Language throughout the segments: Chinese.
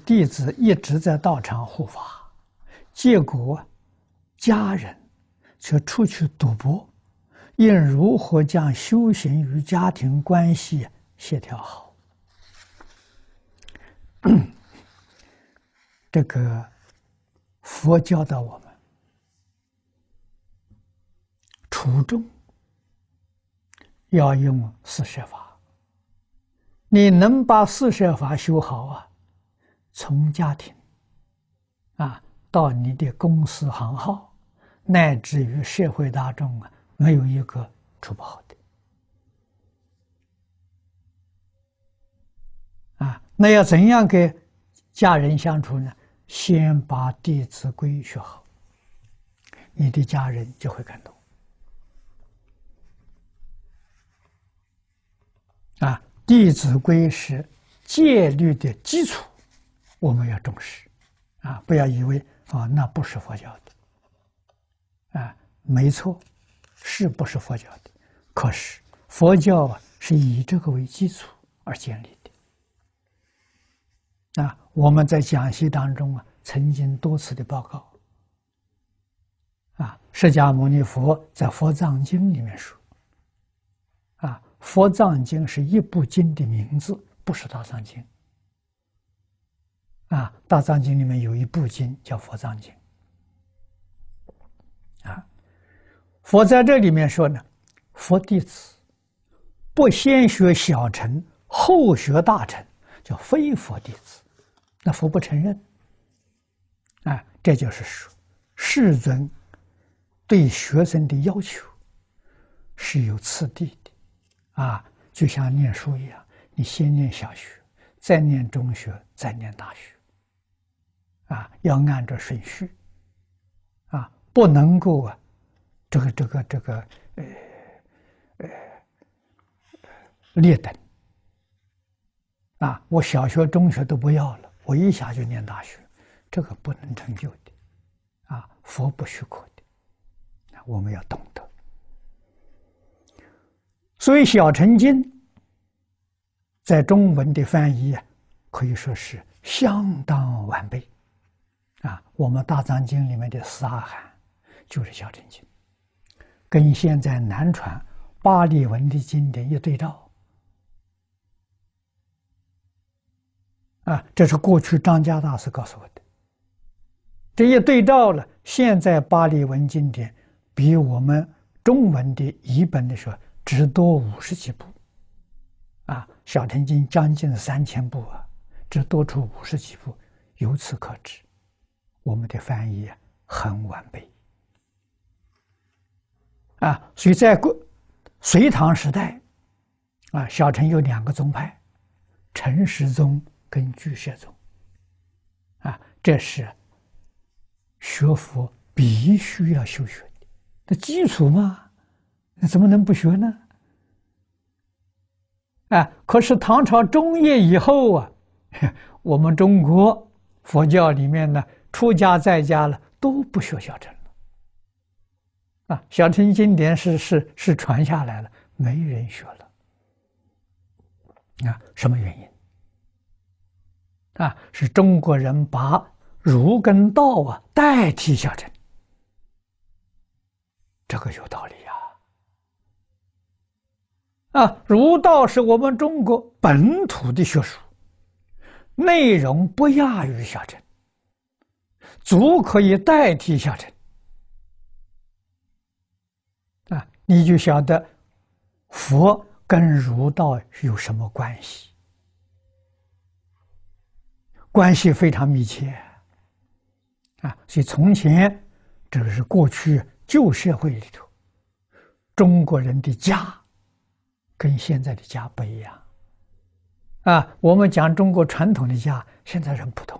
弟子一直在道场护法，结果家人却出去赌博，应如何将修行与家庭关系协调好？这个佛教导我们，初中要用四摄法。你能把四摄法修好啊，从家庭啊到你的公司行号，乃至于社会大众啊，没有一个处不好的。啊，那要怎样跟家人相处呢？先把《弟子规》学好，你的家人就会感动。啊，《弟子规》是戒律的基础，我们要重视。啊，不要以为啊，那不是佛教的。啊，没错，是不是佛教的？可是佛教啊，是以这个为基础而建立的。啊。我们在讲习当中啊，曾经多次的报告，啊，释迦牟尼佛在《佛藏经》里面说，啊，《佛藏经》是一部经的名字，不是《大藏经》。啊，《大藏经》里面有一部经叫《佛藏经》。啊，佛在这里面说呢，佛弟子不先学小乘，后学大乘，叫非佛弟子。那佛不承认，啊，这就是说，世尊对学生的要求是有次第的，啊，就像念书一样，你先念小学，再念中学，再念大学，啊，要按照顺序，啊，不能够啊，这个这个这个呃呃劣等，啊，我小学、中学都不要了。我一下就念大学，这个不能成就的，啊，佛不许可的，我们要懂得。所以《小乘经》在中文的翻译啊，可以说是相当完备，啊，我们《大藏经》里面的四阿含就是《小乘经》，跟现在南传巴利文的经典一对照。啊，这是过去张家大师告诉我的。这一对照了，现在巴利文经典比我们中文的译本的时候只多五十几部，啊，《小乘经》将近三千部啊，只多出五十几部，由此可知，我们的翻译很完备。啊，所以在隋唐时代，啊，小乘有两个宗派，陈时宗。跟巨蟹宗，啊，这是学佛必须要修学的，的基础嘛，那怎么能不学呢？啊，可是唐朝中叶以后啊，我们中国佛教里面呢，出家在家了都不学小乘了，啊，小乘经典是是是传下来了，没人学了，啊，什么原因？啊，是中国人把儒跟道啊代替小乘，这个有道理呀。啊，儒道是我们中国本土的学术，内容不亚于小乘，足可以代替小乘。啊，你就晓得佛跟儒道有什么关系？关系非常密切，啊，所以从前这个是过去旧社会里头，中国人的家跟现在的家不一样，啊，我们讲中国传统的家，现在很普通，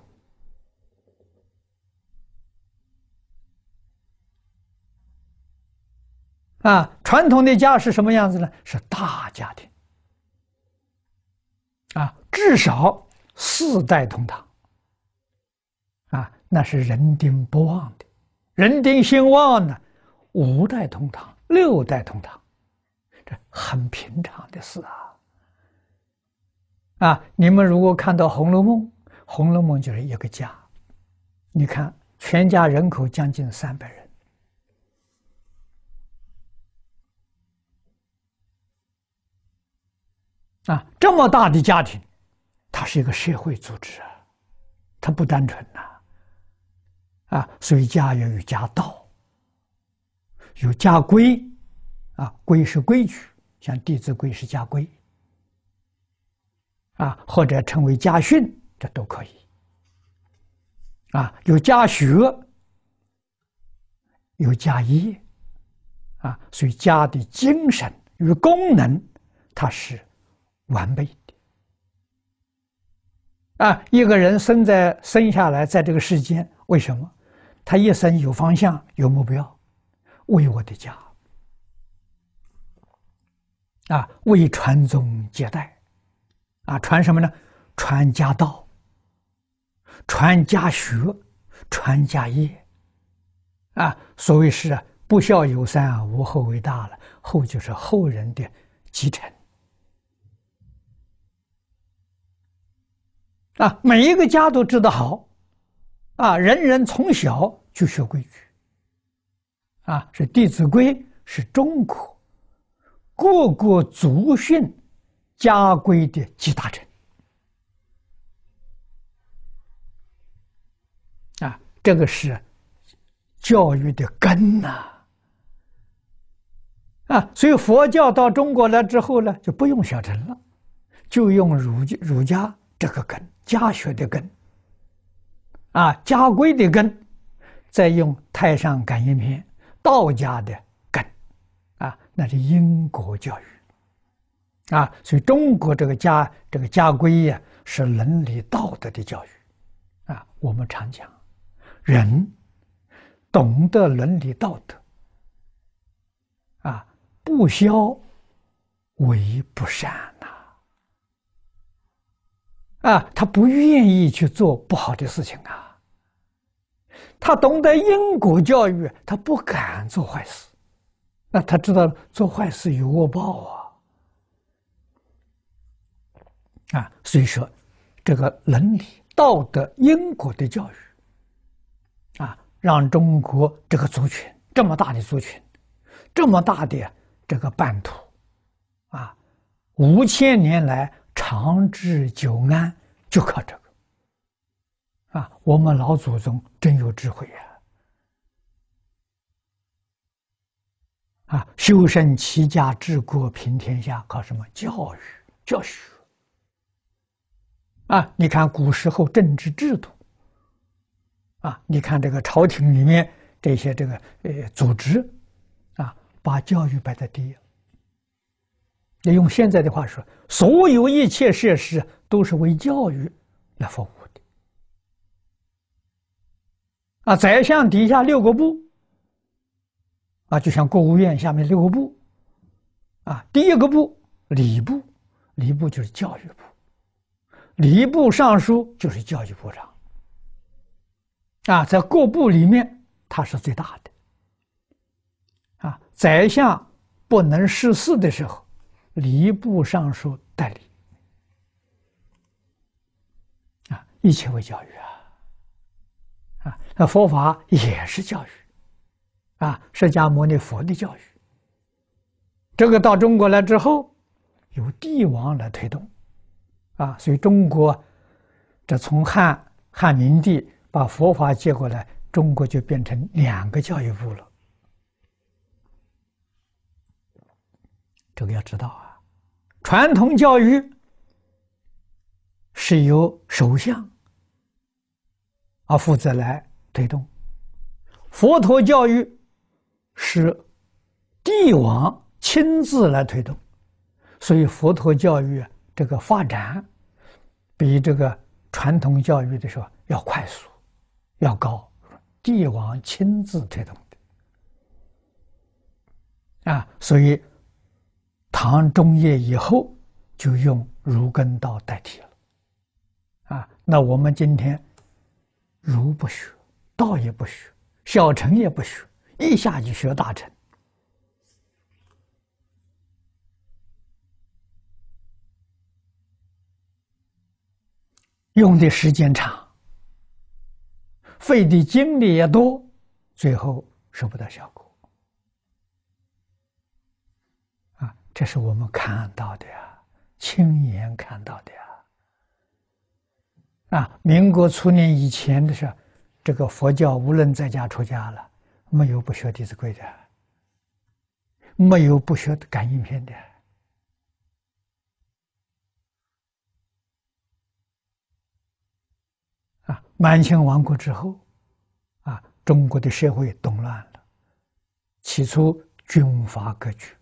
啊，传统的家是什么样子呢？是大家庭，啊，至少。四代同堂，啊，那是人丁不旺的；人丁兴旺呢，五代同堂、六代同堂，这很平常的事啊。啊，你们如果看到《红楼梦》，《红楼梦》就是一个家，你看全家人口将近三百人，啊，这么大的家庭，它是一个社会组织啊，它不单纯呐，啊，所以家要有家道，有家规，啊，规是规矩，像《弟子规》是家规，啊，或者称为家训。这都可以，啊，有家学，有家业，啊，所以家的精神与功能，它是完备的。啊，一个人生在生下来在这个世间，为什么？他一生有方向、有目标，为我的家，啊，为传宗接代，啊，传什么呢？传家道。传家学，传家业，啊，所谓是不孝有三，无后为大了。后就是后人的继承，啊，每一个家都治得好，啊，人人从小就学规矩，啊，是《弟子规》是中国各个族训家规的集大成。啊这个是教育的根呐，啊，所以佛教到中国来之后呢，就不用小乘了，就用儒儒家这个根，家学的根，啊，家规的根，再用《太上感应篇》道家的根，啊，那是因果教育，啊，所以中国这个家这个家规呀，是伦理道德的教育，啊，我们常讲。人懂得伦理道德，啊，不孝为不善呐，啊他不愿意去做不好的事情啊，他懂得因果教育，他不敢做坏事，那他知道做坏事有恶报啊，啊，所以说这个伦理道德因果的教育。啊，让中国这个族群这么大的族群，这么大的这个版图，啊，五千年来长治久安，就靠这个。啊，我们老祖宗真有智慧呀！啊，修身齐家治国平天下，靠什么？教育、教学。啊，你看古时候政治制度。啊，你看这个朝廷里面这些这个呃组织，啊，把教育摆在第一。要用现在的话说，所有一切设施都是为教育来服务的。啊，宰相底下六个部，啊，就像国务院下面六个部，啊，第一个部礼部，礼部就是教育部，礼部尚书就是教育部长。啊，在各部里面，他是最大的。啊，宰相不能事事的时候，礼部尚书代理。啊，一切为教育啊！啊，那佛法也是教育，啊，释迦牟尼佛的教育。这个到中国来之后，由帝王来推动，啊，所以中国这从汉汉明帝。把佛法接过来，中国就变成两个教育部了。这个要知道啊，传统教育是由首相啊负责来推动，佛陀教育是帝王亲自来推动，所以佛陀教育这个发展比这个传统教育的时候要快速。要高，帝王亲自推动的啊，所以唐中叶以后就用儒跟道代替了啊。那我们今天儒不学，道也不学，小乘也不学，一下就学大乘。用的时间长，费的精力也多，最后收不到效果。这是我们看到的呀，亲眼看到的呀。啊，民国初年以前的时候，这个佛教无论在家出家了，没有不学《弟子规》的，没有不学感应篇的。啊，满清亡国之后，啊，中国的社会动乱了，起初军阀割据，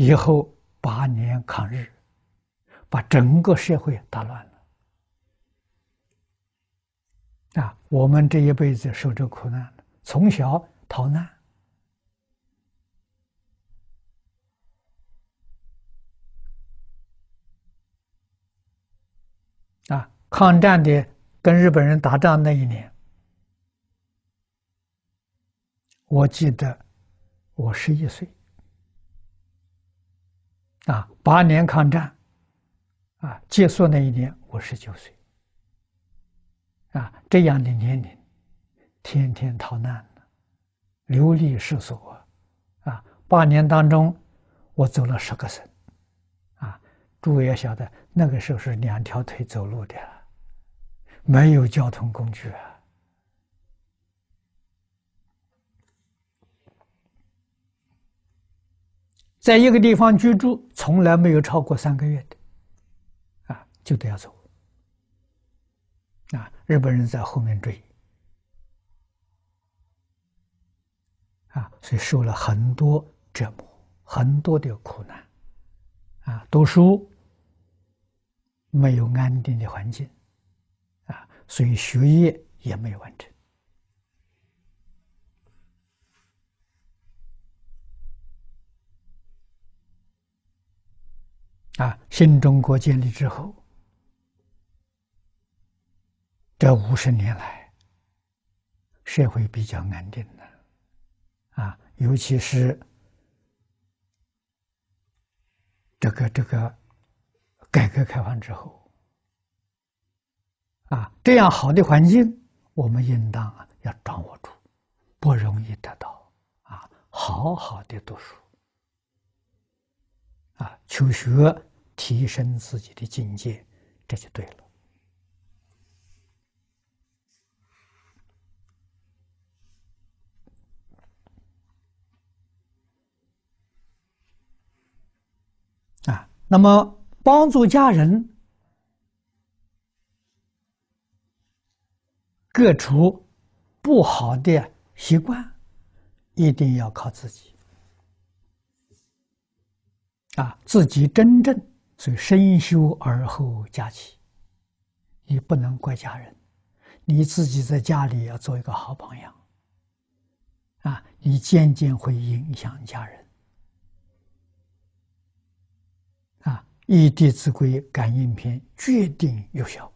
以后八年抗日，把整个社会打乱了。啊，我们这一辈子受这苦难，从小逃难，啊，抗战的跟日本人打仗那一年，我记得我十一岁，啊，八年抗战，啊，结束那一年我十九岁。啊，这样的年龄，天天逃难，流离失所，啊，八年当中，我走了十个省，啊，诸位要晓得，那个时候是两条腿走路的，没有交通工具啊，在一个地方居住，从来没有超过三个月的，啊，就得要走。啊，日本人在后面追，啊，所以受了很多折磨，很多的苦难，啊，读书没有安定的环境，啊，所以学业也没有完成，啊，新中国建立之后。这五十年来，社会比较安定的，啊，尤其是这个这个改革开放之后，啊，这样好的环境，我们应当啊要掌握住，不容易得到，啊，好好的读书，啊，求学提升自己的境界，这就对了。啊那么，帮助家人革除不好的习惯，一定要靠自己。啊，自己真正所以身修而后家齐，你不能怪家人，你自己在家里要做一个好榜样。啊，你渐渐会影响家人。啊，《易地之规》感应篇决定有效。